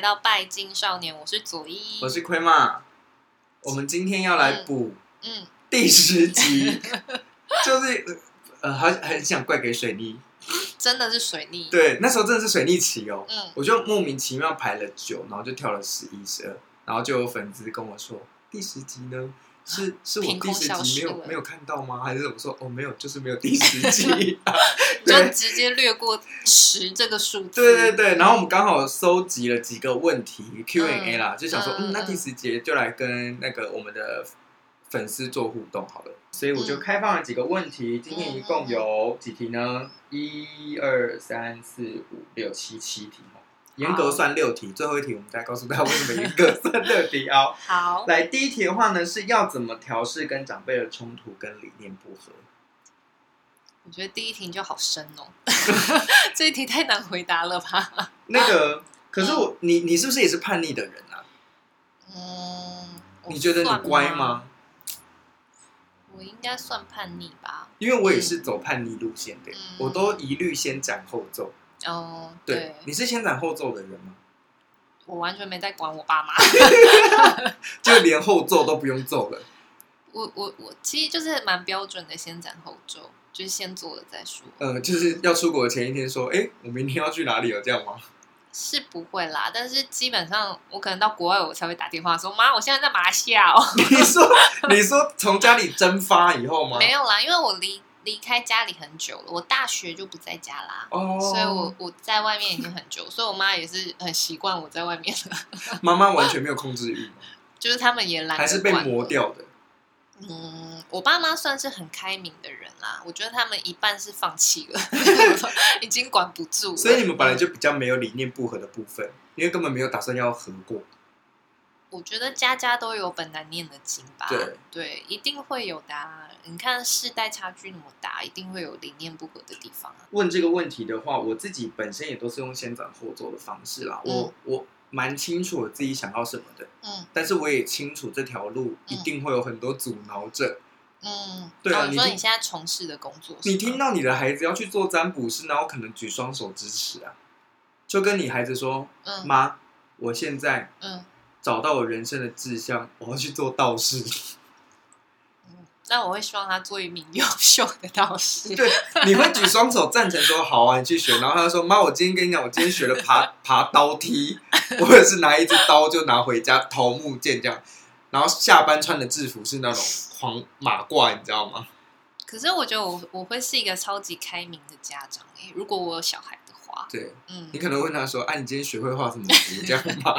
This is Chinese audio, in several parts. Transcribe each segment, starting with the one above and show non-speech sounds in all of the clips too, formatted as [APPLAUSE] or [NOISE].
来到拜金少年，我是左一，我是亏嘛。我们今天要来补嗯第十集，嗯、就是呃，很很想怪给水逆，真的是水逆。对，那时候真的是水逆期哦。嗯，我就莫名其妙排了九，然后就跳了十一、十二，然后就有粉丝跟我说第十集呢。是是我第十集没有没有看到吗？还是怎么说哦没有，就是没有第十集，[LAUGHS] [LAUGHS] 就直接略过十这个数字。对对对，然后我们刚好收集了几个问题 Q&A 啦，就想说嗯，那第十节就来跟那个我们的粉丝做互动好了，所以我就开放了几个问题，今天一共有几题呢？一二三四五六七七题。严格算六题，最后一题我们再告诉大家为什么严格算六题哦？[LAUGHS] 好，来第一题的话呢，是要怎么调试跟长辈的冲突跟理念不合？我觉得第一题就好深哦，[LAUGHS] 这一题太难回答了吧？那个，[LAUGHS] 可是我、嗯、你你是不是也是叛逆的人啊？嗯，你觉得你乖吗？我应该算叛逆吧，因为我也是走叛逆路线的，嗯、我都一律先斩后奏。哦、oh，对，你是先斩后奏的人吗？我完全没在管我爸妈，[LAUGHS] 就连后奏都不用奏了。[LAUGHS] 我我我其实就是蛮标准的，先斩后奏，就是先做了再说。呃，就是要出国的前一天说，哎，我明天要去哪里有，这样吗？是不会啦，但是基本上我可能到国外我才会打电话说，妈，我现在在马来西亚哦。[LAUGHS] 你说你说从家里蒸发以后吗？没有啦，因为我离。离开家里很久了，我大学就不在家啦，oh. 所以我我在外面已经很久，所以我妈也是很习惯我在外面了。[LAUGHS] 妈妈完全没有控制欲？[LAUGHS] 就是他们也懒，还是被磨掉的。嗯，我爸妈算是很开明的人啦，我觉得他们一半是放弃了，[LAUGHS] 已经管不住了。所以你们本来就比较没有理念不合的部分，因为根本没有打算要合过。我觉得家家都有本难念的经吧，对，对，一定会有的啊。你看世代差距那么大，一定会有理念不合的地方啊。问这个问题的话，我自己本身也都是用先斩后奏的方式啦。嗯、我我蛮清楚我自己想要什么的，嗯，但是我也清楚这条路一定会有很多阻挠者，嗯，对啊。哦、你说你现在从事的工作，你听到你的孩子要去做占卜师，然后可能举双手支持啊，就跟你孩子说，嗯，妈，我现在，嗯。找到我人生的志向，[LAUGHS] 我要去做道士。嗯，[LAUGHS] 那我会希望他做一名优秀的道士。对，你会举双手赞成说好啊，你去学。然后他就说：“妈，我今天跟你讲，我今天学了爬 [LAUGHS] 爬刀梯，或者是拿一支刀就拿回家桃木剑这样。然后下班穿的制服是那种黄马褂，你知道吗？”可是我觉得我我会是一个超级开明的家长诶，如果我有小孩的话。对，嗯，你可能问他说：“哎、啊，你今天学会画什么图？这样吗？”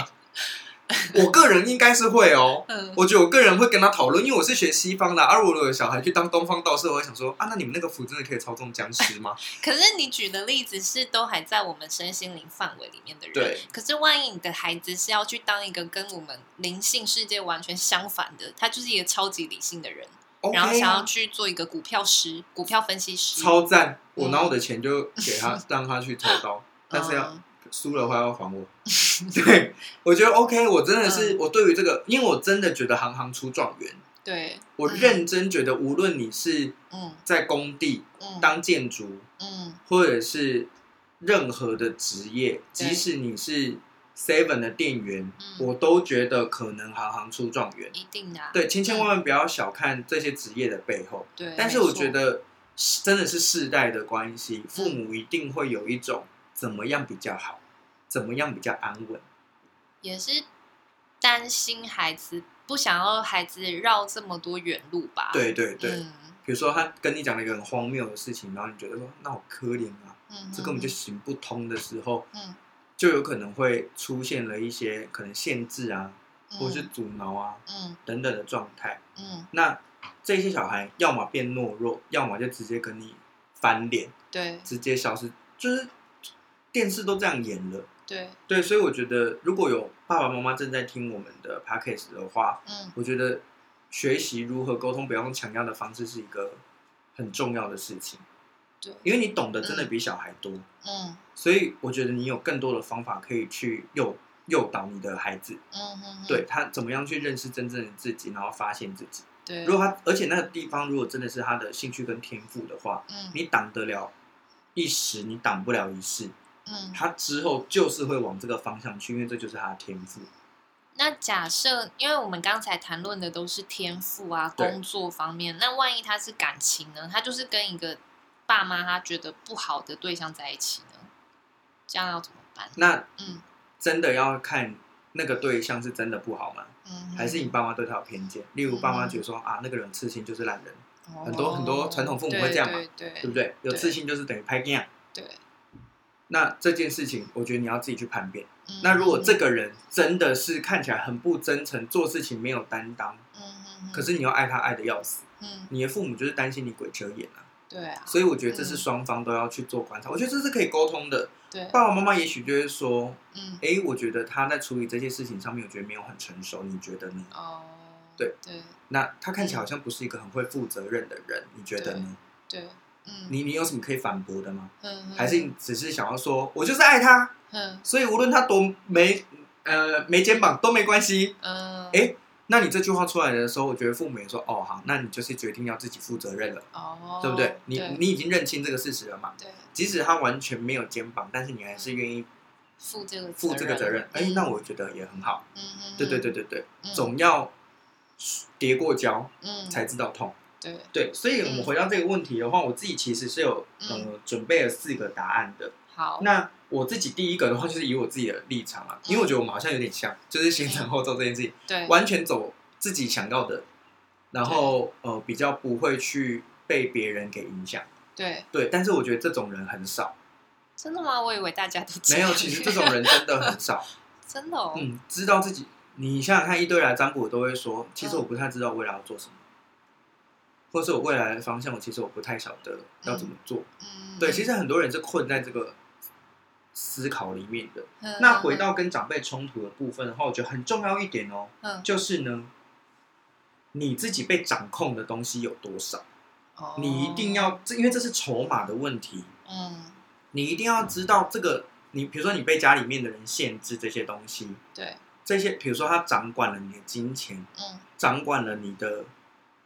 [LAUGHS] 我个人应该是会哦，嗯，我觉得我个人会跟他讨论，因为我是学西方的，而我的小孩去当东方道士，我会想说啊，那你们那个符真的可以操纵僵尸吗？可是你举的例子是都还在我们身心灵范围里面的人，对。可是万一你的孩子是要去当一个跟我们灵性世界完全相反的，他就是一个超级理性的人，okay、然后想要去做一个股票师、股票分析师，超赞！我拿我的钱就给他，嗯、让他去操刀，但是要。嗯输了的话要还我，[LAUGHS] 对，我觉得 OK，我真的是、嗯、我对于这个，因为我真的觉得行行出状元，对，我认真觉得无论你是在工地、嗯、当建筑，嗯，或者是任何的职业，即使你是 Seven 的店员，我都觉得可能行行出状元，一定的，对，千千万万不要小看这些职业的背后，对，但是我觉得真的是世代的关系，父母一定会有一种怎么样比较好。怎么样比较安稳？也是担心孩子，不想要孩子绕这么多远路吧？对对对。嗯、比如说他跟你讲了一个很荒谬的事情，然后你觉得说那好可怜啊，嗯，这根本就行不通的时候，嗯，就有可能会出现了一些可能限制啊，嗯、或者是阻挠啊，嗯，等等的状态，嗯，那这些小孩要么变懦弱，要么就直接跟你翻脸，对，直接消失，就是电视都这样演了。对对，所以我觉得如果有爸爸妈妈正在听我们的 podcast 的话，嗯，我觉得学习如何沟通，不要用强压的方式，是一个很重要的事情。对，因为你懂得真的比小孩多，嗯，所以我觉得你有更多的方法可以去诱诱导你的孩子，对他怎么样去认识真正的自己，然后发现自己。对，如果他而且那个地方如果真的是他的兴趣跟天赋的话，嗯，你挡得了一时，你挡不了一世。嗯，他之后就是会往这个方向去，因为这就是他的天赋。那假设，因为我们刚才谈论的都是天赋啊，工作方面，那万一他是感情呢？他就是跟一个爸妈他觉得不好的对象在一起呢？这样要怎么办？那嗯，真的要看那个对象是真的不好吗？嗯，还是你爸妈对他有偏见？例如爸妈觉得说、嗯、啊，那个人刺青就是烂人。很多很多传统父母会这样嘛，对，对，对，对不对？有刺青就是等于拍电对。那这件事情，我觉得你要自己去判别。嗯、那如果这个人真的是看起来很不真诚，做事情没有担当，嗯嗯，可是你要爱他爱的要死，嗯，你的父母就是担心你鬼遮眼啊。对啊。所以我觉得这是双方都要去做观察。嗯、我觉得这是可以沟通的。对。爸爸妈妈也许就会说，嗯，哎，我觉得他在处理这些事情上面，我觉得没有很成熟，你觉得呢？哦。对对，那他看起来好像不是一个很会负责任的人，你觉得呢？对，嗯，你你有什么可以反驳的吗？嗯，还是你只是想要说，我就是爱他，嗯，所以无论他多没呃没肩膀都没关系，嗯，哎，那你这句话出来的时候，我觉得父母也说，哦，好，那你就是决定要自己负责任了，哦，对不对？你你已经认清这个事实了嘛？对，即使他完全没有肩膀，但是你还是愿意负这个负这个责任，哎，那我觉得也很好，嗯嗯，对对对对对，总要。跌过跤，嗯，才知道痛。对对，所以我们回到这个问题的话，嗯、我自己其实是有呃准备了四个答案的。好，那我自己第一个的话，就是以我自己的立场啊，因为我觉得我们好像有点像，就是先斩后奏这件事情，对，完全走自己想要的，然后呃比较不会去被别人给影响。对对，但是我觉得这种人很少。真的吗？我以为大家都没有，其实这种人真的很少。[LAUGHS] 真的哦，嗯，知道自己。你想想看，一堆来占卜都会说，其实我不太知道未来要做什么，或是我未来的方向，我其实我不太晓得要怎么做。嗯，对，其实很多人是困在这个思考里面的。那回到跟长辈冲突的部分的话，我觉得很重要一点哦，就是呢，你自己被掌控的东西有多少？你一定要，因为这是筹码的问题。嗯，你一定要知道这个，你比如说你被家里面的人限制这些东西，对。这些，比如说他掌管了你的金钱，嗯，掌管了你的，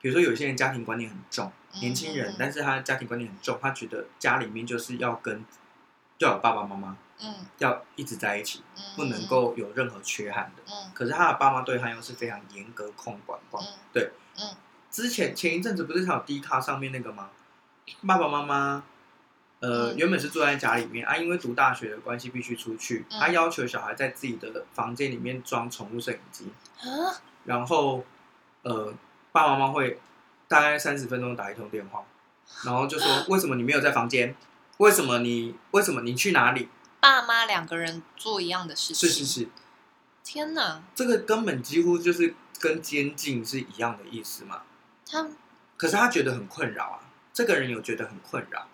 比如说有些人家庭观念很重，嗯、年轻人，但是他家庭观念很重，他觉得家里面就是要跟，要有爸爸妈妈，嗯，要一直在一起，嗯、不能够有任何缺憾的，嗯，可是他的爸妈对他又是非常严格控管，对，嗯，之前前一阵子不是还有 D 卡上面那个吗？爸爸妈妈。呃，原本是住在家里面啊，因为读大学的关系必须出去。他要求小孩在自己的房间里面装宠物摄影机，然后呃，爸爸妈妈会大概三十分钟打一通电话，然后就说：[GASPS] 为什么你没有在房间？为什么你为什么你去哪里？爸妈两个人做一样的事情，是是是。天哪，这个根本几乎就是跟监禁是一样的意思嘛。他可是他觉得很困扰啊，这个人有觉得很困扰。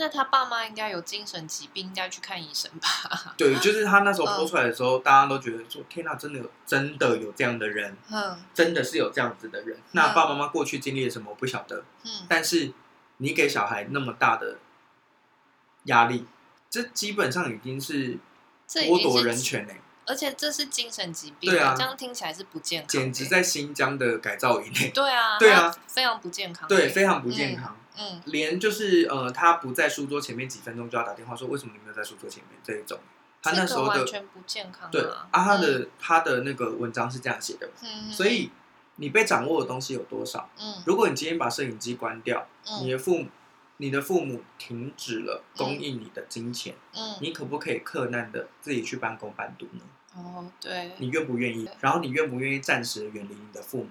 那他爸妈应该有精神疾病，应该去看医生吧？[LAUGHS] 对，就是他那时候播出来的时候，嗯、大家都觉得说：“天哪，真的有，真的有这样的人，嗯，真的是有这样子的人。嗯”那爸爸妈妈过去经历了什么，我不晓得。嗯，但是你给小孩那么大的压力，这基本上已经是剥夺人权嘞、欸。而且这是精神疾病，对啊，这样听起来是不健康，简直在新疆的改造营内。对啊，对啊，非常不健康，对，非常不健康。嗯，嗯连就是呃，他不在书桌前面几分钟就要打电话说，为什么你没有在书桌前面这一种，他那时候的完全不健康、啊。对啊，他的、嗯、他的那个文章是这样写的，嗯，所以你被掌握的东西有多少？嗯，如果你今天把摄影机关掉，嗯、你的父母。你的父母停止了供应你的金钱，嗯，你可不可以克难的自己去半工半读呢？哦，对，你愿不愿意？然后你愿不愿意暂时远离你的父母？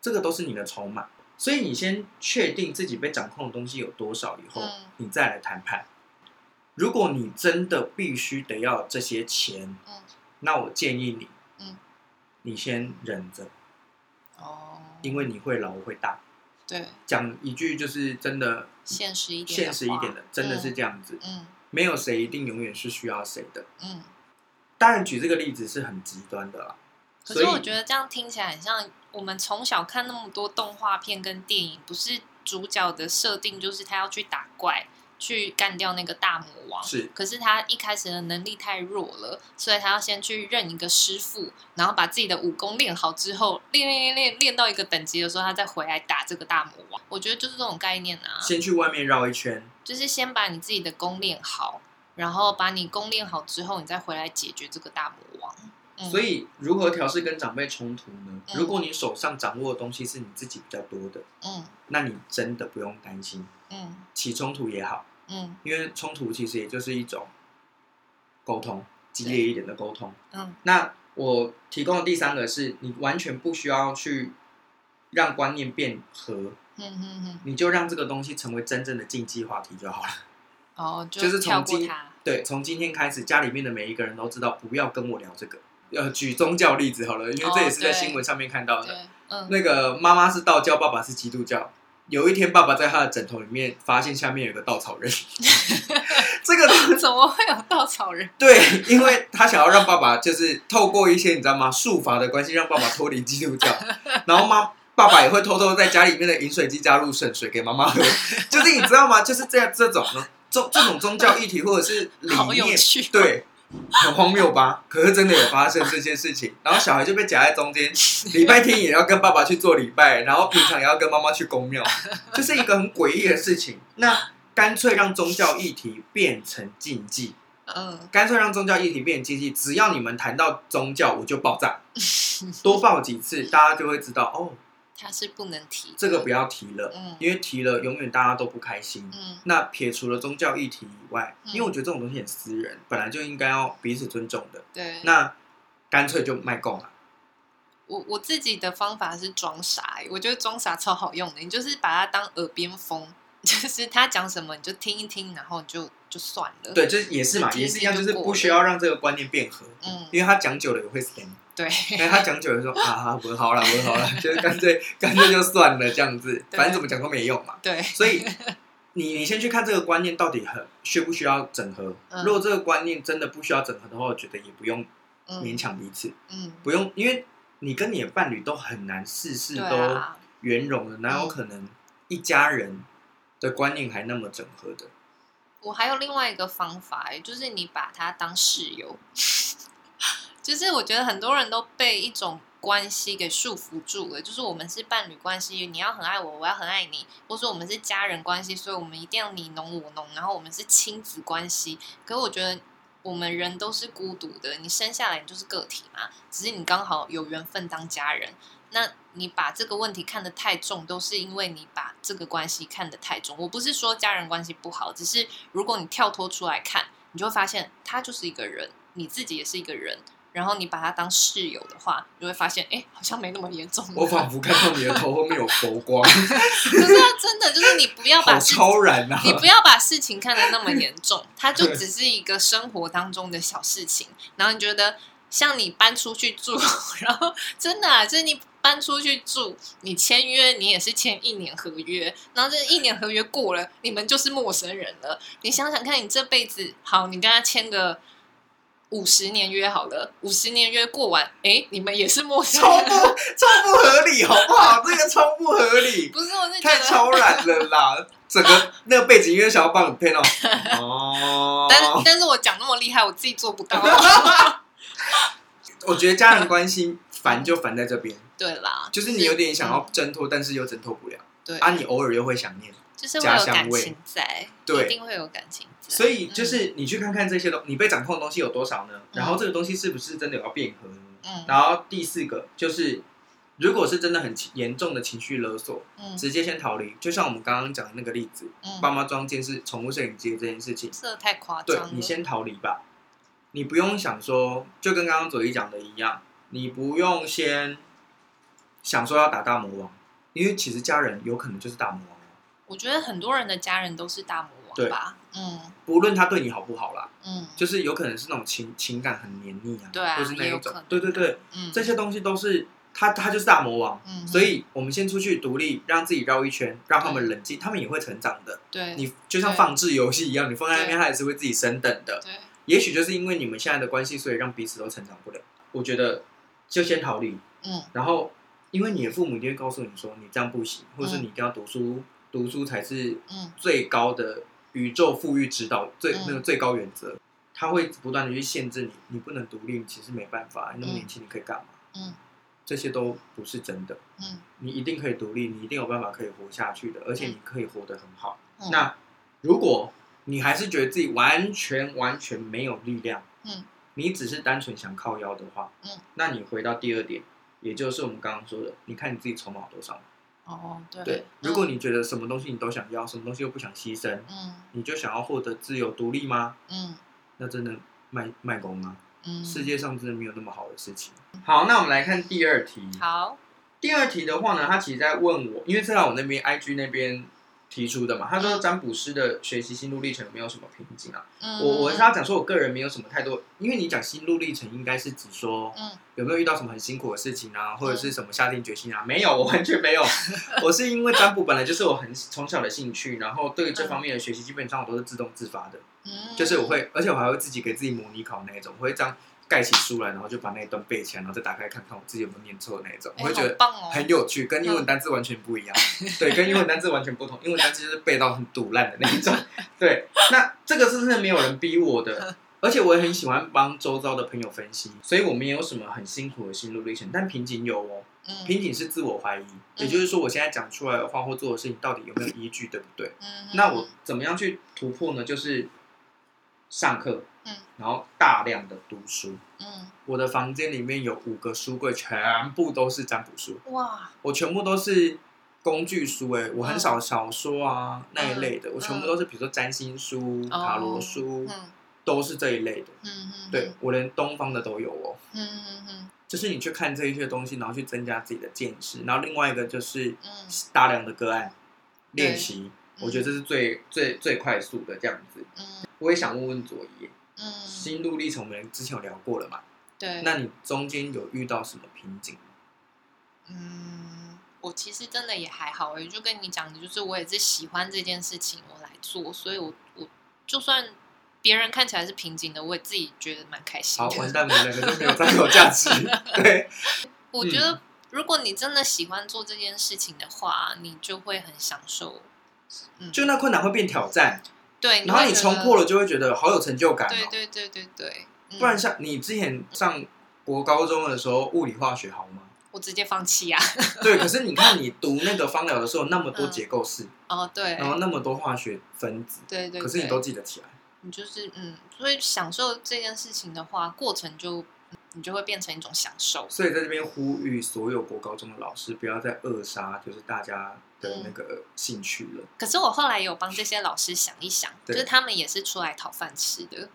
这个都是你的筹码。所以你先确定自己被掌控的东西有多少以后，嗯，你再来谈判。如果你真的必须得要这些钱，嗯，那我建议你，嗯，你先忍着，哦，因为你会老会大。对，讲一句就是真的现实一点，现实一点的，真的是这样子。嗯，没有谁一定永远是需要谁的。嗯，当然举这个例子是很极端的啦。可是我觉得这样听起来很像我们从小看那么多动画片跟电影，不是主角的设定就是他要去打怪。去干掉那个大魔王，是。可是他一开始的能力太弱了，所以他要先去认一个师傅，然后把自己的武功练好之后，练练练练练到一个等级的时候，他再回来打这个大魔王。我觉得就是这种概念啊。先去外面绕一圈，就是先把你自己的功练好，然后把你功练好之后，你再回来解决这个大魔王。嗯、所以，如何调试跟长辈冲突呢？嗯、如果你手上掌握的东西是你自己比较多的，嗯，那你真的不用担心，嗯，起冲突也好，嗯，因为冲突其实也就是一种沟通，激烈一点的沟通，嗯。那我提供的第三个是你完全不需要去让观念变和，嗯嗯嗯，你就让这个东西成为真正的禁忌话题就好了。哦，就，就是从今对从今天开始，家里面的每一个人都知道不要跟我聊这个。要举宗教例子好了，因为这也是在新闻上面看到的。哦嗯、那个妈妈是道教，爸爸是基督教。有一天，爸爸在他的枕头里面发现下面有个稻草人。[LAUGHS] 这个 [LAUGHS] 怎么会有稻草人？对，因为他想要让爸爸就是透过一些你知道吗术法的关系，让爸爸脱离基督教。[LAUGHS] 然后妈爸爸也会偷偷在家里面的饮水机加入圣水给妈妈喝。就是你知道吗？就是这样这种宗这种宗教议题或者是理念，对。很荒谬吧？可是真的有发生这件事情，然后小孩就被夹在中间，礼拜天也要跟爸爸去做礼拜，然后平常也要跟妈妈去公庙，这是一个很诡异的事情。那干脆让宗教议题变成禁忌，嗯，干脆让宗教议题变成禁忌，只要你们谈到宗教，我就爆炸，[LAUGHS] 多爆几次，大家就会知道哦。他是不能提，这个不要提了，嗯，因为提了永远大家都不开心，嗯。那撇除了宗教议题以外，嗯，因为我觉得这种东西很私人，本来就应该要彼此尊重的，对。那干脆就卖供了。我我自己的方法是装傻，我觉得装傻超好用的，你就是把它当耳边风，[LAUGHS] 就是他讲什么你就听一听，然后就就算了。对，这也是嘛，也是一样，就是不需要让这个观念变和，嗯，因为他讲久了也会死。对，他讲久了说啊，我好了，我好了，就是干脆干脆就算了这样子，反正怎么讲都没用嘛。对，所以你你先去看这个观念到底很需不需要整合。嗯、如果这个观念真的不需要整合的话，我觉得也不用勉强彼此。嗯，不用，因为你跟你的伴侣都很难事事都圆融的，哪有可能一家人的观念还那么整合的？我还有另外一个方法，就是你把他当室友。就是我觉得很多人都被一种关系给束缚住了，就是我们是伴侣关系，你要很爱我，我要很爱你，或者说我们是家人关系，所以我们一定要你侬我侬，然后我们是亲子关系。可是我觉得我们人都是孤独的，你生下来你就是个体嘛，只是你刚好有缘分当家人。那你把这个问题看得太重，都是因为你把这个关系看得太重。我不是说家人关系不好，只是如果你跳脱出来看，你就会发现他就是一个人，你自己也是一个人。然后你把他当室友的话，你就会发现，哎，好像没那么严重。我仿佛看到你的头后面有佛光。[LAUGHS] 可是真的就是你不要把超然啊，你不要把事情看得那么严重，它就只是一个生活当中的小事情。然后你觉得，像你搬出去住，然后真的啊，就是你搬出去住，你签约，你也是签一年合约，然后这一年合约过了，你们就是陌生人了。你想想看，你这辈子好，你跟他签个。五十年约好了，五十年约过完，哎，你们也是陌生人，超不超不合理，好不好？这个超不合理，[LAUGHS] 不是我是太超然了啦！整个 [LAUGHS] 那个背景音乐想要帮你配到，哦，但是但是我讲那么厉害，我自己做不到。[LAUGHS] 我觉得家人关系烦就烦在这边，对啦，就是你有点想要挣脱，但是又挣脱不了，对啊，你偶尔又会想念。就是会有感情在，对，一定会有感情在。所以就是你去看看这些东，你被掌控的东西有多少呢？嗯、然后这个东西是不是真的有要变和呢？嗯。然后第四个就是，如果是真的很严重的情绪勒索，嗯，直接先逃离。就像我们刚刚讲的那个例子，嗯，爸妈装监视宠物摄影机这件事情，这太夸张。对，你先逃离吧，你不用想说，就跟刚刚左一讲的一样，你不用先想说要打大魔王，因为其实家人有可能就是大魔王。我觉得很多人的家人都是大魔王吧，嗯，不论他对你好不好啦，嗯，就是有可能是那种情情感很黏腻啊，对啊，或是那一种，对对对，嗯，这些东西都是他他就是大魔王，嗯，所以我们先出去独立，让自己绕一圈，让他们冷静，他们也会成长的，对，你就像放置游戏一样，你放在那边，他也是会自己升等的，对，也许就是因为你们现在的关系，所以让彼此都成长不了。我觉得就先逃离，嗯，然后因为你的父母一定会告诉你说，你这样不行，或者是你一定要读书。读书才是最高的宇宙富裕指导最那个最高原则，他会不断的去限制你，你不能独立，其实没办法，你那么年轻，你可以干嘛？嗯，这些都不是真的。嗯，你一定可以独立，你一定有办法可以活下去的，而且你可以活得很好。那如果你还是觉得自己完全完全没有力量，嗯，你只是单纯想靠腰的话，嗯，那你回到第二点，也就是我们刚刚说的，你看你自己筹码多少。哦，对，对，如果你觉得什么东西你都想要，什么东西又不想牺牲，嗯，你就想要获得自由独立吗？嗯，那真的卖卖功啊！嗯，世界上真的没有那么好的事情。好，那我们来看第二题。好，第二题的话呢，他其实在问我，因为是在我那边 IG 那边。提出的嘛，他说占卜师的学习心路历程没有什么瓶颈啊。嗯、我我是要讲说，我个人没有什么太多，因为你讲心路历程，应该是指说，有没有遇到什么很辛苦的事情啊，或者是什么下定决心啊？没有，我完全没有。[LAUGHS] 我是因为占卜本来就是我很从小的兴趣，然后对这方面的学习，基本上我都是自动自发的。就是我会，而且我还会自己给自己模拟考那一种，我会这样。盖起书来，然后就把那一段背起来，然后再打开看看我自己有没有念错的那一种，我会觉得很有趣，跟英文单字完全不一样。对，跟英文单字完全不同。英文单字就是背到很堵烂的那一种。[LAUGHS] 对，那这个是真的没有人逼我的，[LAUGHS] 而且我也很喜欢帮周遭的朋友分析，所以我们也有什么很辛苦的心路历程，但瓶颈有哦。瓶颈是自我怀疑，也就是说我现在讲出来的话或做的事情到底有没有依据，对不对？那我怎么样去突破呢？就是上课。然后大量的读书，嗯，我的房间里面有五个书柜，全部都是占卜书，哇，我全部都是工具书，哎，我很少小说啊那一类的，我全部都是比如说占星书、塔罗书，都是这一类的，嗯嗯，对，我连东方的都有哦，嗯嗯嗯，就是你去看这一些东西，然后去增加自己的见识，然后另外一个就是大量的个案练习，我觉得这是最最最快速的这样子，嗯，我也想问问佐伊。嗯，心路历程我们之前有聊过了嘛？对，那你中间有遇到什么瓶颈？嗯，我其实真的也还好诶，就跟你讲的，就是我也是喜欢这件事情，我来做，所以我我就算别人看起来是瓶颈的，我也自己觉得蛮开心的。好，完蛋，我们两个都没有占有价值。[LAUGHS] 对，我觉得如果你真的喜欢做这件事情的话，你就会很享受。嗯，就那困难会变挑战。对，然后你冲破了，就会觉得好有成就感。对对对对对，不然像你之前上国高中的时候，物理化学好吗？我直接放弃啊。对，可是你看你读那个芳疗的时候，那么多结构式，哦对，然后那么多化学分子，对对，可是你都记得起来。你就是嗯，所以享受这件事情的话，过程就你就会变成一种享受。所以在这边呼吁所有国高中的老师，不要再扼杀，就是大家。的那个兴趣了，可是我后来有帮这些老师想一想，就是他们也是出来讨饭吃的，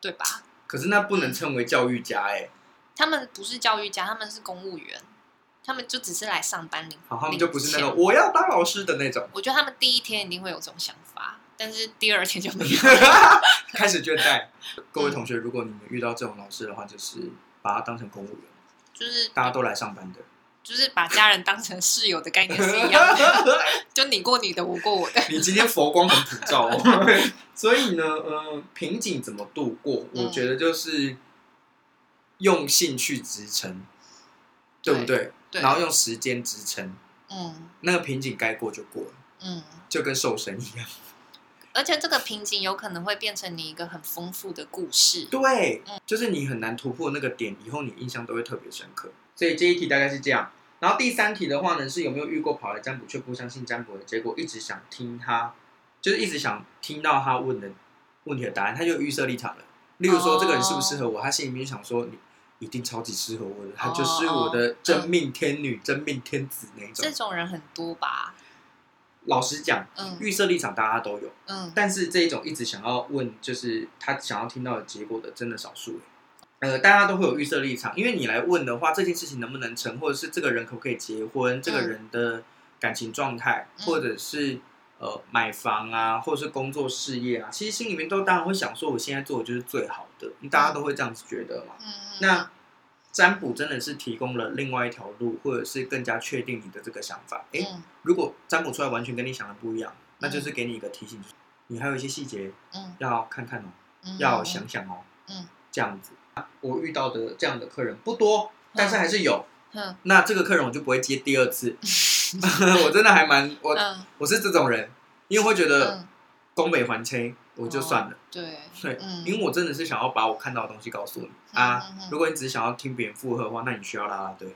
对吧？可是那不能称为教育家哎，他们不是教育家，他们是公务员，他们就只是来上班领，好，他们就不是那个我要当老师的那种。我觉得他们第一天一定会有这种想法，但是第二天就没有，[LAUGHS] 开始倦怠。各位同学，如果你们遇到这种老师的话，就是把他当成公务员，就是大家都来上班的。就是把家人当成室友的概念是一样的，[LAUGHS] 就你过你的，我过我的。你今天佛光很普照哦，[LAUGHS] 所以呢，呃，瓶颈怎么度过？我觉得就是用兴趣支撑，对不对？然后用时间支撑，嗯，那个瓶颈该过就过了，嗯，就跟瘦身一样。[LAUGHS] 而且这个瓶颈有可能会变成你一个很丰富的故事，对，就是你很难突破那个点，以后你印象都会特别深刻。所以这一题大概是这样，然后第三题的话呢，是有没有遇过跑来占卜却不相信占卜的结果，一直想听他，就是一直想听到他问的问题的答案，他就有预设立场了。例如说，这个人适不适合我，他心里面想说，你一定超级适合我的，他就是我的真命天女、真命天子那种。这种人很多吧？老实讲，嗯，预设立场大家都有，嗯，但是这一种一直想要问，就是他想要听到的结果的，真的少数。呃，大家都会有预设立场，因为你来问的话，这件事情能不能成，或者是这个人可不可以结婚，这个人的感情状态，或者是呃买房啊，或者是工作事业啊，其实心里面都当然会想说，我现在做的就是最好的，大家都会这样子觉得嘛。那占卜真的是提供了另外一条路，或者是更加确定你的这个想法。诶，如果占卜出来完全跟你想的不一样，那就是给你一个提醒，你还有一些细节，嗯。要看看哦，要想想哦，嗯。这样子。我遇到的这样的客人不多，但是还是有。嗯，那这个客人我就不会接第二次。[LAUGHS] [LAUGHS] 我真的还蛮我我是这种人，因为会觉得东北还车我就算了。对对，因为我真的是想要把我看到的东西告诉你啊。如果你只是想要听别人附和的话，那你需要拉拉队。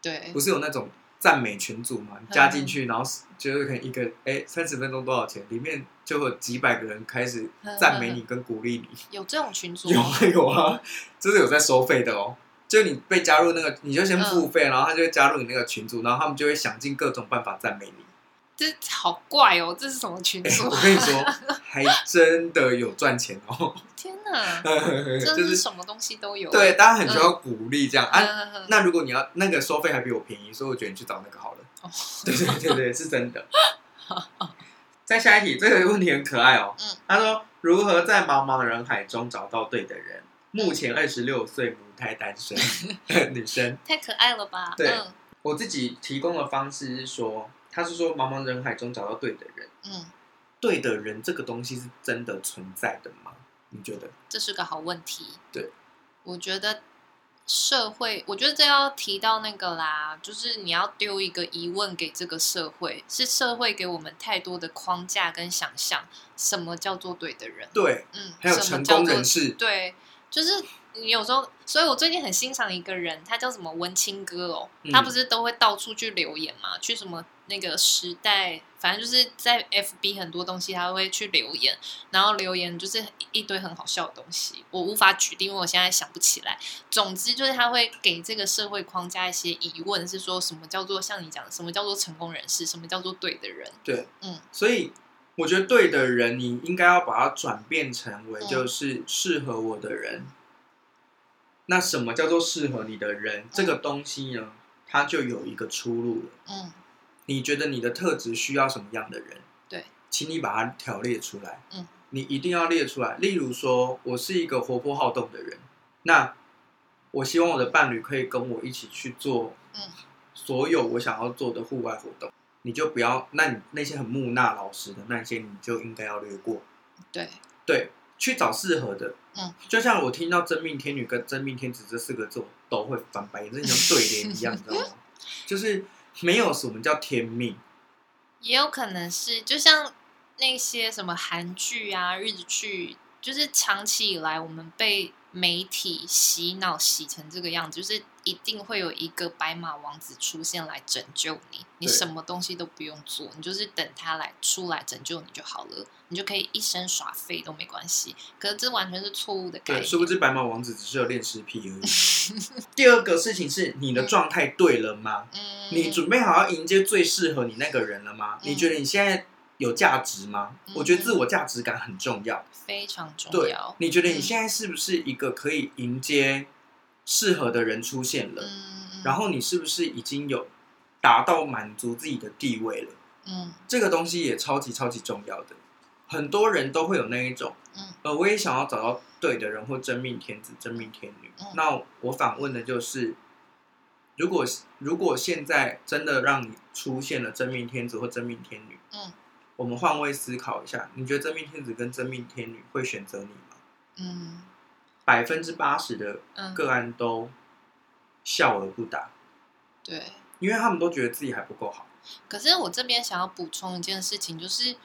对，不是有那种赞美群组嘛，加进去，然后就是可能一个哎三十分钟多少钱，里面就会有几百个人开始赞美你跟鼓励你。有这种群组？[LAUGHS] 有啊有啊，就是有在收费的哦。就你被加入那个，你就先付费，然后他就会加入你那个群组，然后他们就会想尽各种办法赞美你。这好怪哦，这是什么群组？我跟你说，还真的有赚钱哦。天哪，[LAUGHS] 真的是什么东西都有。对，大家很需要鼓励这样啊。那如果你要那个收费还比我便宜，所以我觉得你去找那个好了。对对对对，是真的。再下一题，这个问题很可爱哦。嗯，他说如何在茫茫人海中找到对的人？目前二十六岁，母胎单身，[LAUGHS] 女生。太可爱了吧？对，我自己提供的方式是说，他是说茫茫人海中找到对的人。嗯，对的人这个东西是真的存在的吗？你觉得？这是个好问题。对，我觉得。社会，我觉得这要提到那个啦，就是你要丢一个疑问给这个社会，是社会给我们太多的框架跟想象，什么叫做对的人？对，嗯，还有成功人士，对，就是。你有时候，所以我最近很欣赏一个人，他叫什么文青哥哦，嗯、他不是都会到处去留言嘛？去什么那个时代，反正就是在 FB 很多东西他会去留言，然后留言就是一堆很好笑的东西，我无法举例，因为我现在想不起来。总之就是他会给这个社会框架一些疑问，是说什么叫做像你讲的，什么叫做成功人士，什么叫做对的人？对，嗯，所以我觉得对的人，你应该要把它转变成为就是适合我的人。嗯那什么叫做适合你的人？这个东西呢，它就有一个出路了。嗯，你觉得你的特质需要什么样的人？对，请你把它条列出来。嗯，你一定要列出来。例如说，我是一个活泼好动的人，那我希望我的伴侣可以跟我一起去做，嗯，所有我想要做的户外活动。你就不要，那你那些很木讷老实的那些，你就应该要略过。对，对。去找适合的，嗯，就像我听到真命天女跟真命天子这四个字，我都会翻白眼，这像对联一样，你知道吗？[LAUGHS] 就是没有什么叫天命，也有可能是就像那些什么韩剧啊、日剧，就是长期以来我们被。媒体洗脑洗成这个样子，就是一定会有一个白马王子出现来拯救你，你什么东西都不用做，你就是等他来出来拯救你就好了，你就可以一生耍废都没关系。可是这完全是错误的概念。对，殊不知白马王子只是有恋尸癖而已。[LAUGHS] 第二个事情是你的状态对了吗？嗯，你准备好要迎接最适合你那个人了吗？嗯，你觉得你现在？有价值吗？嗯、我觉得自我价值感很重要，非常重要。对，你觉得你现在是不是一个可以迎接适合的人出现了？嗯、然后你是不是已经有达到满足自己的地位了？嗯，这个东西也超级超级重要的。很多人都会有那一种，嗯，呃，我也想要找到对的人或真命天子、真命天女。嗯、那我反问的就是，如果如果现在真的让你出现了真命天子或真命天女，嗯。我们换位思考一下，你觉得真命天子跟真命天女会选择你吗？嗯，百分之八十的个案都笑而不答。对，因为他们都觉得自己还不够好。可是我这边想要补充一件事情，就是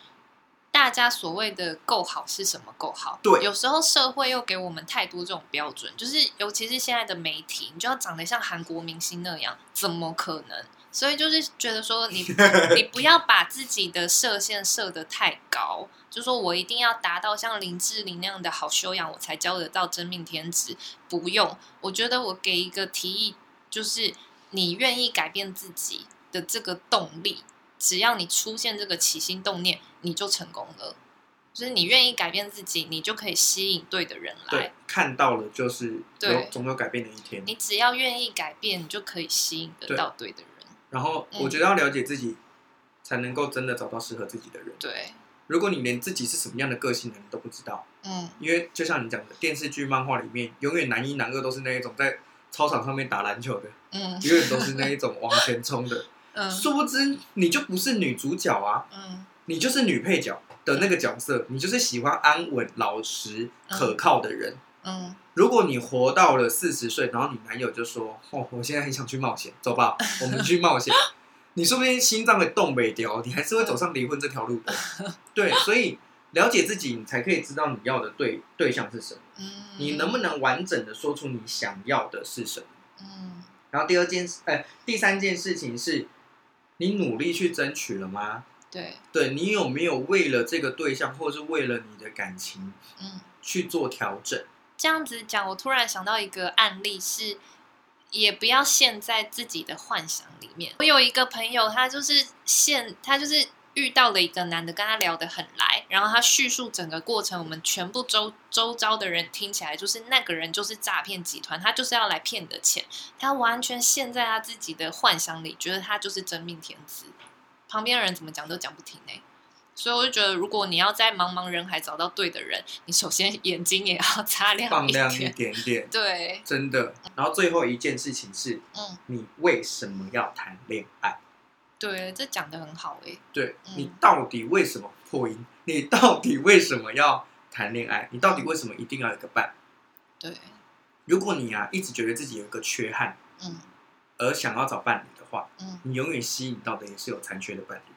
大家所谓的够好是什么够好？对，有时候社会又给我们太多这种标准，就是尤其是现在的媒体，你就要长得像韩国明星那样，怎么可能？所以就是觉得说你，[LAUGHS] 你你不要把自己的设限设得太高，就说我一定要达到像林志玲那样的好修养，我才交得到真命天子。不用，我觉得我给一个提议，就是你愿意改变自己的这个动力，只要你出现这个起心动念，你就成功了。就是你愿意改变自己，你就可以吸引对的人来。对，看到了就是对，总有改变的一天。你只要愿意改变，你就可以吸引得到对的人。然后我觉得要了解自己，嗯、才能够真的找到适合自己的人。对，如果你连自己是什么样的个性的人都不知道，嗯，因为就像你讲的，电视剧、漫画里面，永远男一、男二都是那一种在操场上面打篮球的，嗯，永远都是那一种往前冲的，[LAUGHS] 嗯，殊不知你就不是女主角啊，嗯，你就是女配角的那个角色，你就是喜欢安稳、老实、可靠的人。嗯，如果你活到了四十岁，然后你男友就说：“哦，我现在很想去冒险，走吧，[LAUGHS] 我们去冒险。”你说不定心脏会冻没掉，你还是会走上离婚这条路的。对，所以了解自己，你才可以知道你要的对对象是什么。嗯，你能不能完整的说出你想要的是什么？嗯，然后第二件事，哎，第三件事情是你努力去争取了吗？对，对你有没有为了这个对象，或是为了你的感情，嗯，去做调整？这样子讲，我突然想到一个案例是，也不要陷在自己的幻想里面。我有一个朋友，他就是陷，他就是。遇到了一个男的，跟他聊得很来，然后他叙述整个过程，我们全部周周遭的人听起来就是那个人就是诈骗集团，他就是要来骗你的钱，他完全陷在他自己的幻想里，觉得他就是真命天子，旁边的人怎么讲都讲不听呢。所以我就觉得，如果你要在茫茫人海找到对的人，你首先 [LAUGHS] 眼睛也要 [LAUGHS] 擦亮放亮一点点，对，真的。然后最后一件事情是，嗯，你为什么要谈恋爱？对，这讲的很好诶。对，你到底为什么破音？你到底为什么要谈恋爱？你到底为什么一定要有个伴？对，如果你啊一直觉得自己有一个缺憾，嗯，而想要找伴侣的话，嗯，你永远吸引到的也是有残缺的伴侣。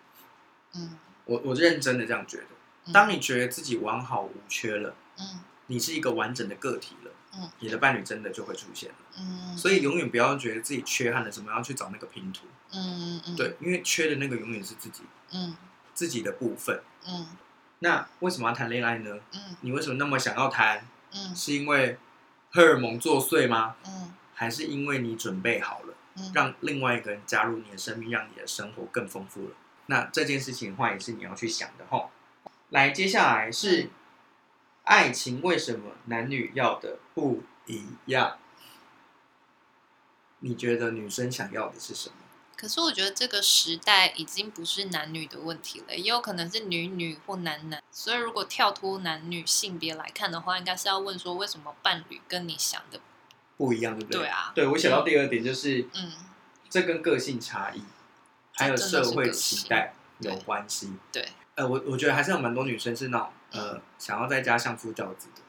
嗯，我我认真的这样觉得。当你觉得自己完好无缺了，嗯，你是一个完整的个体了，嗯，你的伴侣真的就会出现了。嗯，所以永远不要觉得自己缺憾了，怎么样去找那个拼图？嗯嗯，对，因为缺的那个永远是自己，嗯，自己的部分，嗯。那为什么要谈恋爱呢？嗯，你为什么那么想要谈？嗯，是因为荷尔蒙作祟吗？嗯，还是因为你准备好了，嗯，让另外一个人加入你的生命，让你的生活更丰富了？那这件事情的话，也是你要去想的吼。来，接下来是爱情，为什么男女要的不一样？你觉得女生想要的是什么？可是我觉得这个时代已经不是男女的问题了，也有可能是女女或男男。所以如果跳脱男女性别来看的话，应该是要问说，为什么伴侣跟你想的不一样，对不对？对啊，对，我想到第二点就是，嗯，这跟个性差异还有社会期待有关系。对，呃，我我觉得还是有蛮多女生是那种呃想要在家相夫教子的，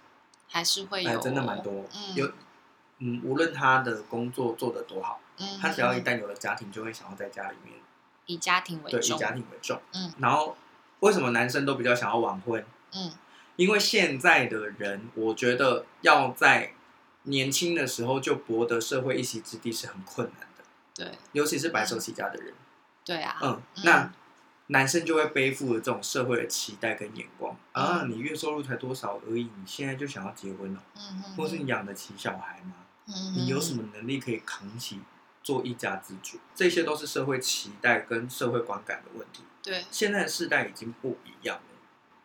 还是会有，真的蛮多，有，嗯，无论他的工作做得多好。嗯，他只要一旦有了家庭，就会想要在家里面以家庭为重，对，以家庭为重。嗯，然后为什么男生都比较想要晚婚？嗯，因为现在的人，我觉得要在年轻的时候就博得社会一席之地是很困难的。对，尤其是白手起家的人。对啊。嗯，那男生就会背负了这种社会的期待跟眼光啊！你月收入才多少而已，你现在就想要结婚了？嗯，或是你养得起小孩吗？嗯，你有什么能力可以扛起？做一家之主，这些都是社会期待跟社会观感的问题。对，现在的世代已经不一样了，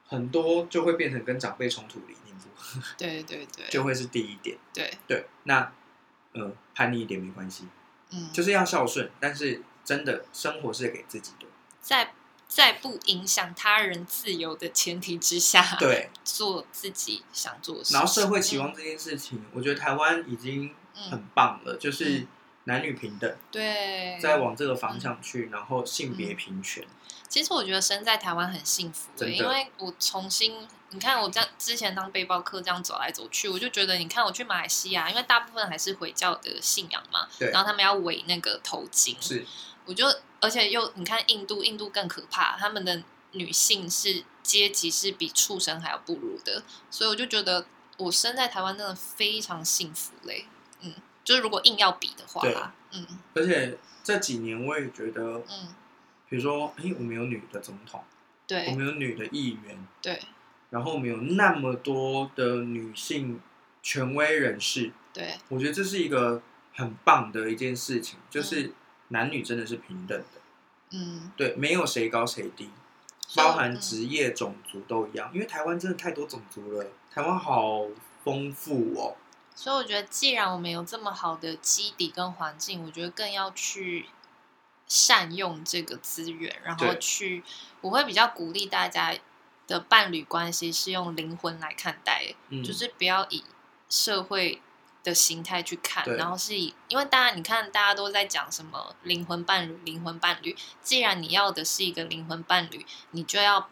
很多就会变成跟长辈冲突理念不合。[LAUGHS] 对对对，就会是第一点。对对，那呃，叛逆一点没关系，嗯，就是要孝顺，但是真的生活是给自己的，在在不影响他人自由的前提之下，对，做自己想做的事。然后社会期望这件事情，嗯、我觉得台湾已经很棒了，嗯、就是。嗯。男女平等，对，再往这个方向去，嗯、然后性别平权。其实我觉得生在台湾很幸福，的。因为我重新，你看我这样之前当背包客这样走来走去，我就觉得，你看我去马来西亚，因为大部分还是回教的信仰嘛，对，然后他们要围那个头巾，是，我就而且又你看印度，印度更可怕，他们的女性是阶级是比畜生还要不如的，所以我就觉得我生在台湾真的非常幸福嘞，嗯。就是如果硬要比的话，对，嗯，而且这几年我也觉得，嗯，比如说，哎，我们有女的总统，对，我们有女的议员，对，然后我们有那么多的女性权威人士，对，我觉得这是一个很棒的一件事情，就是男女真的是平等的，嗯，对，没有谁高谁低，包含职业、种族都一样，因为台湾真的太多种族了，台湾好丰富哦。所以我觉得，既然我们有这么好的基底跟环境，我觉得更要去善用这个资源，然后去，我会比较鼓励大家的伴侣关系是用灵魂来看待，嗯、就是不要以社会的形态去看，然后是以，因为大家你看，大家都在讲什么灵魂伴侣，灵魂伴侣，既然你要的是一个灵魂伴侣，你就要。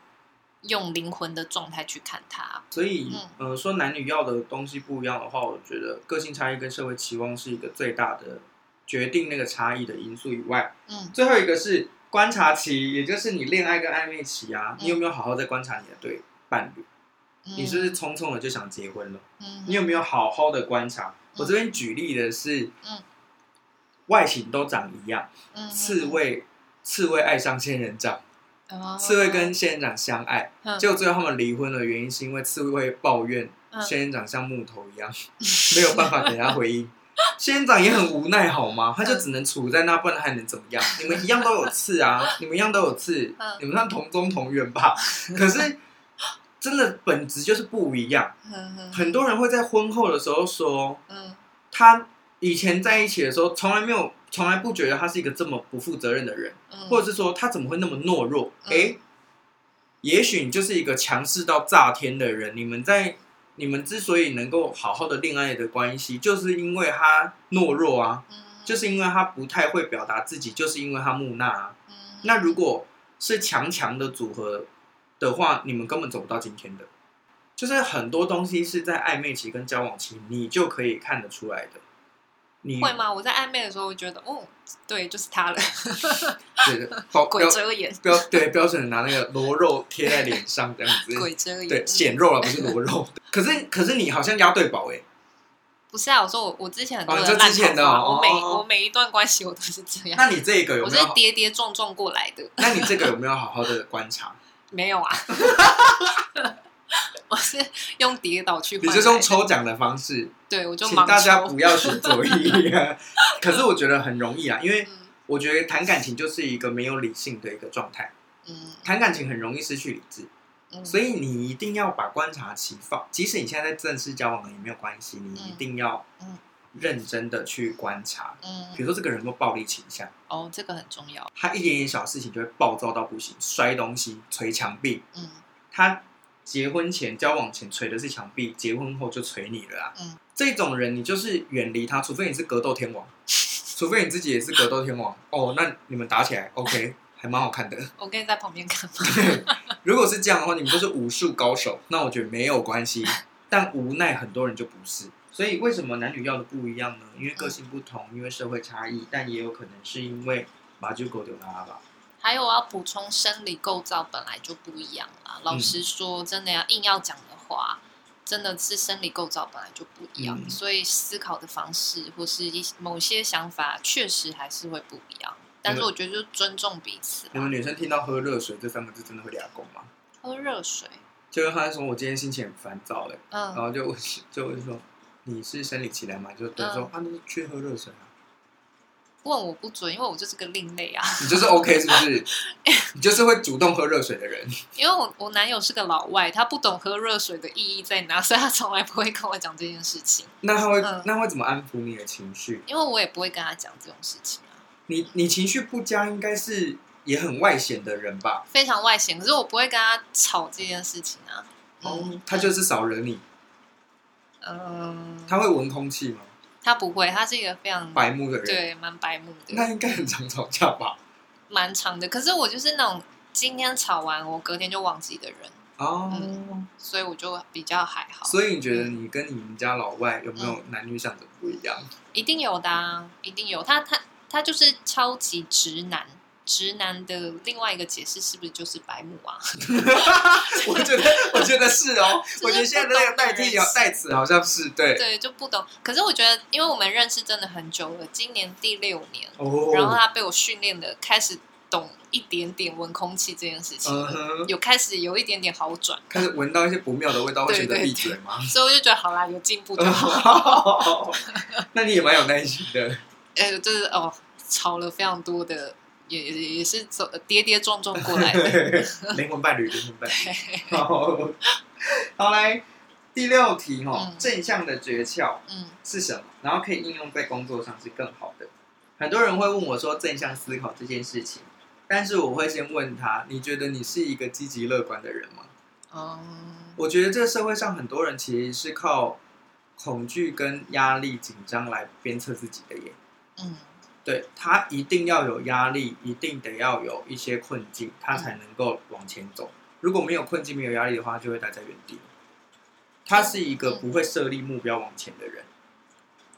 用灵魂的状态去看他，所以，嗯、呃，说男女要的东西不一样的话，我觉得个性差异跟社会期望是一个最大的决定那个差异的因素以外，嗯，最后一个是观察期，也就是你恋爱跟暧昧期啊，你有没有好好在观察你的对伴侣？嗯、你是不是匆匆的就想结婚了？嗯，你有没有好好的观察？嗯、我这边举例的是，嗯，外形都长一样，嗯，刺猬。刺猬爱上仙人掌，哦、刺猬跟仙人掌相爱，嗯、结果最后他们离婚的原因是因为刺猬抱怨仙人掌像木头一样，嗯、[LAUGHS] 没有办法给他回应。仙人掌也很无奈，好吗？他就只能杵在那，不然还能怎么样？你们一样都有刺啊，[LAUGHS] 你们一样都有刺，你们算同宗同源吧？[LAUGHS] 可是真的本质就是不一样。很多人会在婚后的时候说，他以前在一起的时候，从来没有，从来不觉得他是一个这么不负责任的人，或者是说他怎么会那么懦弱？诶，也许你就是一个强势到炸天的人。你们在。你们之所以能够好好的恋爱的关系，就是因为他懦弱啊，嗯、就是因为他不太会表达自己，就是因为他木讷啊。嗯、那如果是强强的组合的话，你们根本走不到今天的。就是很多东西是在暧昧期跟交往期，你就可以看得出来的。你会吗？我在暧昧的时候，我觉得哦，对，就是他了。[LAUGHS] 对的，鬼遮眼标对标准的拿那个螺肉贴在脸上这样子。[LAUGHS] 鬼遮眼，对，显肉了，不是螺肉。可是可是你好像押对宝哎。[LAUGHS] 不是啊，我说我我之前很多人烂桃花，我每我每一段关系我都是这样。那你这个有没有？我是跌跌撞撞过来的。那你这个有没有好好的观察？没有啊。[LAUGHS] 我是用跌倒去，你就是用抽奖的方式，对，我就请大家不要选左翼。[LAUGHS] 可是我觉得很容易啊，因为我觉得谈感情就是一个没有理性的一个状态。嗯，谈感情很容易失去理智，所以你一定要把观察期放。即使你现在在正式交往了也没有关系，你一定要认真的去观察。嗯，比如说这个人有暴力倾向，哦，这个很重要。他一点点小事情就会暴躁到不行，摔东西、捶墙壁。嗯，他。结婚前、交往前捶的是墙壁，结婚后就捶你了啊！嗯，这种人你就是远离他，除非你是格斗天王，[LAUGHS] 除非你自己也是格斗天王哦。那你们打起来，OK，[LAUGHS] 还蛮好看的。我可以在旁边看。吗，[LAUGHS] 如果是这样的话，你们都是武术高手，那我觉得没有关系。但无奈很多人就不是，所以为什么男女要的不一样呢？因为个性不同，因为社会差异，但也有可能是因为马就狗丢拉吧。还有我要补充，生理构造本来就不一样啦。老实说，真的要硬要讲的话，真的是生理构造本来就不一样，嗯、所以思考的方式或是一某些想法，确实还是会不一样。但是我觉得就尊重彼此。你们女生听到喝热水这三个字，真的会俩攻吗？喝热水，就是他说我今天心情很烦躁嘞，嗯，然后就就会说你是生理期来嘛，就等于说啊，那就去喝热水啊。问我不准，因为我就是个另类啊。[LAUGHS] 你就是 OK 是不是？[LAUGHS] 你就是会主动喝热水的人。因为我我男友是个老外，他不懂喝热水的意义在哪，所以他从来不会跟我讲这件事情。那他会、嗯、那会怎么安抚你的情绪？因为我也不会跟他讲这种事情啊。你你情绪不佳，应该是也很外显的人吧？非常外显，可是我不会跟他吵这件事情啊。哦、嗯，他就是少惹你。嗯。他会闻空气吗？他不会，他是一个非常白目的人，对，蛮白目的。那应该很常吵架吧？蛮长的，可是我就是那种今天吵完，我隔天就忘记的人哦、嗯，所以我就比较还好。所以你觉得你跟你们家老外有没有男女相的不一样？一定有的、啊，一定有。他他他就是超级直男。直男的另外一个解释是不是就是白目啊？[LAUGHS] 我觉得，我觉得是哦。[LAUGHS] 我觉得现在的那个代替要代词好像是对，对，就不懂。可是我觉得，因为我们认识真的很久了，今年第六年，哦、然后他被我训练的开始懂一点点闻空气这件事情，有开始有一点点好转，开始闻到一些不妙的味道，[LAUGHS] 会觉得闭嘴吗？所以我就觉得好啦，有进步就好。那你也蛮有耐心的。呃，就是哦，吵了非常多的。也也是走跌跌撞撞过来的 [LAUGHS] 灵魂伴侣，灵魂伴侣。[LAUGHS] 好，好来第六题哈，嗯、正向的诀窍是什么？嗯、然后可以应用在工作上是更好的。很多人会问我说正向思考这件事情，但是我会先问他：你觉得你是一个积极乐观的人吗？嗯，我觉得这个社会上很多人其实是靠恐惧跟压力紧张来鞭策自己的耶。嗯。对，他一定要有压力，一定得要有一些困境，他才能够往前走。如果没有困境、没有压力的话，就会待在原地。他是一个不会设立目标往前的人。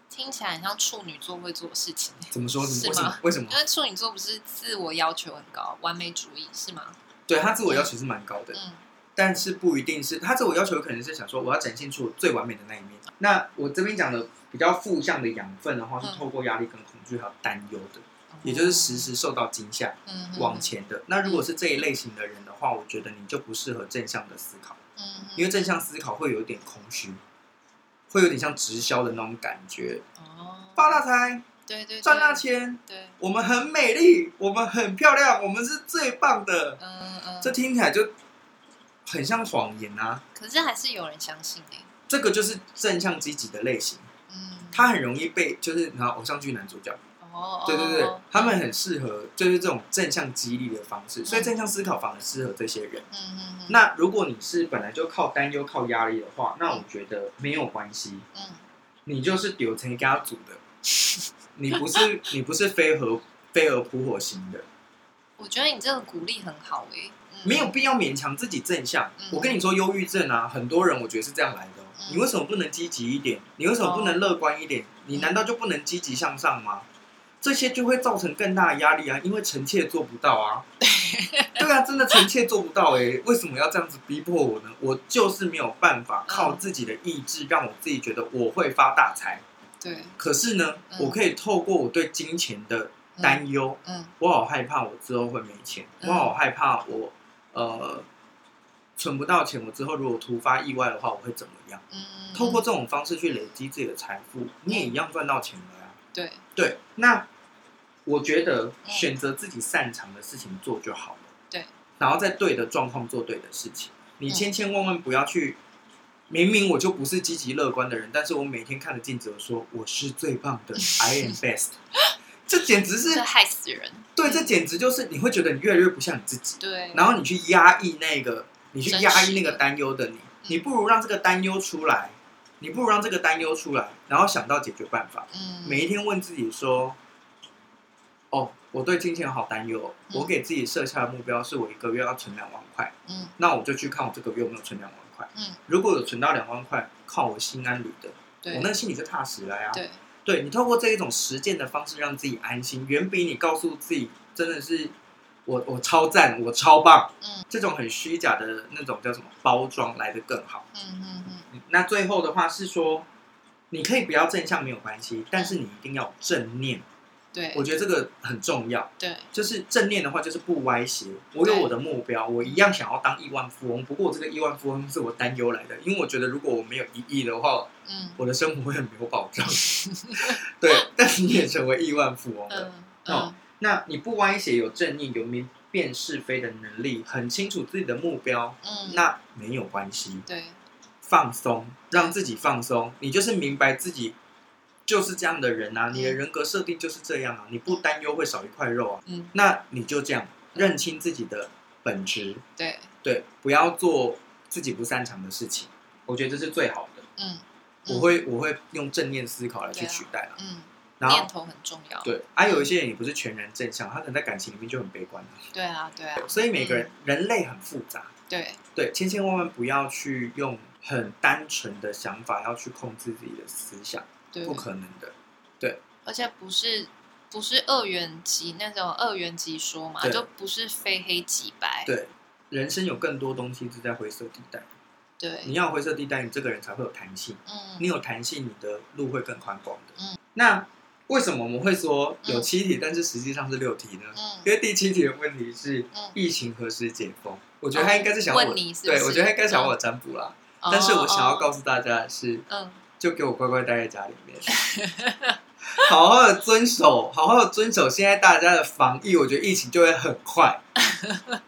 听起来很像处女座会做的事情。怎么说？是吗？为什么？因为处女座不是自我要求很高、完美主义，是吗？对，他自我要求是蛮高的。嗯。但是不一定是他自我要求，可能是想说我要展现出我最完美的那一面。那我这边讲的比较负向的养分的话，是透过压力跟恐惧还有担忧的。也就是时时受到惊吓，嗯，往前的。那如果是这一类型的人的话，我觉得你就不适合正向的思考，嗯，因为正向思考会有点空虚，会有点像直销的那种感觉，哦，发大财，对对，赚大钱，对，我们很美丽，我们很漂亮，我们是最棒的，嗯嗯，这听起来就很像谎言啊。可是还是有人相信哎，这个就是正向积极的类型，嗯，他很容易被就是然后偶像剧男主角。哦，对对对，他们很适合，就是这种正向激励的方式，所以正向思考反而适合这些人。嗯嗯。那如果你是本来就靠担忧、靠压力的话，那我觉得没有关系。嗯。你就是丢成家族的，[LAUGHS] 你不是你不是飞蛾飞蛾扑火型的。我觉得你这个鼓励很好诶，没有必要勉强自己正向。我跟你说，忧郁症啊，很多人我觉得是这样来的。你为什么不能积极一点？你为什么不能乐观一点？你难道就不能积极向上吗？这些就会造成更大的压力啊，因为臣妾做不到啊。[LAUGHS] 对啊，真的臣妾做不到哎，为什么要这样子逼迫我呢？我就是没有办法靠自己的意志让我自己觉得我会发大财。对。可是呢，我可以透过我对金钱的担忧，嗯，我好害怕我之后会没钱，我好害怕我呃存不到钱，我之后如果突发意外的话，我会怎么样？嗯。透过这种方式去累积自己的财富，你也一样赚到钱了呀。对。对，那。我觉得选择自己擅长的事情做就好了。对，然后在对的状况做对的事情。你千千万万不要去，明明我就不是积极乐观的人，但是我每天看着镜子，我说我是最棒的，[LAUGHS] I am best。这简直是害死人。对，这简直就是你会觉得你越来越不像你自己。对，然后你去压抑那个，你去压抑那个担忧的你，你不如让这个担忧出来，你不如让这个担忧出来，然后想到解决办法。嗯，每一天问自己说。哦，我对金钱好担忧。嗯、我给自己设下的目标是我一个月要存两万块。嗯，那我就去看我这个月有没有存两万块。嗯，如果有存到两万块，靠我心安理得，我那心里就踏实了呀。对，对你透过这一种实践的方式让自己安心，远比你告诉自己真的是我我超赞，我超棒。嗯，这种很虚假的那种叫什么包装来的更好。嗯嗯嗯。那最后的话是说，你可以不要正向没有关系，但是你一定要正念。对，我觉得这个很重要。对，就是正念的话，就是不歪斜。我有我的目标，我一样想要当亿万富翁。不过，这个亿万富翁是我担忧来的，因为我觉得如果我没有一亿的话，嗯，我的生活会很没有保障。[LAUGHS] 对，但是你也成为亿万富翁了。哦，那你不歪斜，有正念，有明辨是非的能力，很清楚自己的目标，嗯，那没有关系。对，放松，让自己放松，你就是明白自己。就是这样的人啊，你的人格设定就是这样啊，你不担忧会少一块肉啊，嗯，那你就这样认清自己的本质，对。对，不要做自己不擅长的事情，我觉得这是最好的，嗯，我会我会用正念思考来去取代啊，嗯，然后念头很重要，对，还有一些人也不是全然正向，他可能在感情里面就很悲观，对啊对啊，所以每个人人类很复杂，对。对，千千万万不要去用很单纯的想法要去控制自己的思想。对不可能的，对，而且不是不是二元级那种二元级说嘛，就不是非黑即白。对，人生有更多东西是在灰色地带。对，你要灰色地带，你这个人才会有弹性。嗯，你有弹性，你的路会更宽广的。嗯，那为什么我们会说有七题，嗯、但是实际上是六题呢？嗯，因为第七题的问题是疫情何时解封？嗯、我觉得他应该是想我，问你是是，对，我觉得他应该想我占卜啦。嗯、但是我想要告诉大家的是，嗯。就给我乖乖待在家里面，[LAUGHS] 好好的遵守，好好的遵守现在大家的防疫，我觉得疫情就会很快。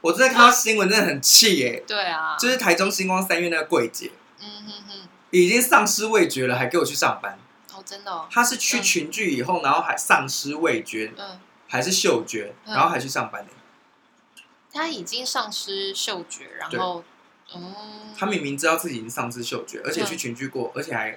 我真的看到新闻，真的很气耶。对啊，就是台中星光三院那个柜姐，嗯哼哼，已经丧失味觉了，还给我去上班。哦，真的哦。他是去群聚以后，然后还丧失味觉，嗯，还是嗅觉，然后还去上班呢。他已经丧失嗅觉，然后，嗯，他明明知道自己已经丧失嗅觉，而且去群聚过，而且还。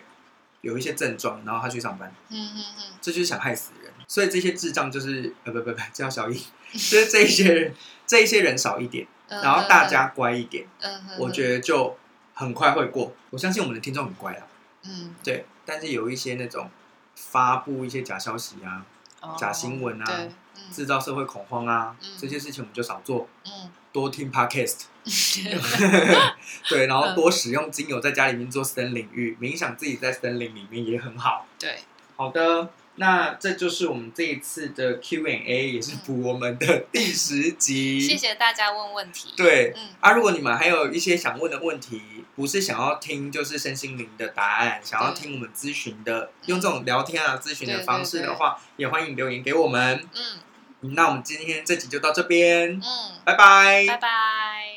有一些症状，然后他去上班，嗯嗯嗯，这就是想害死人。所以这些智障就是，呃不不不，叫小易，[LAUGHS] 就是这一些人，这一些人少一点，然后大家乖一点，嗯，我觉得就很快会过。我相信我们的听众很乖啊，嗯，对。但是有一些那种发布一些假消息啊、假新闻啊，制造社会恐慌啊，这些事情我们就少做，嗯，多听 Podcast。[LAUGHS] 对，然后多使用精油，在家里面做森林浴冥想，自己在森林里面也很好。对，好的，那这就是我们这一次的 Q&A，也是补我们的第十集。谢谢大家问问题。对，嗯、啊，如果你们还有一些想问的问题，不是想要听就是身心灵的答案，想要听我们咨询的，用这种聊天啊咨询的方式的话，也欢迎留言给我们。嗯，那我们今天这集就到这边。嗯，拜拜，拜拜。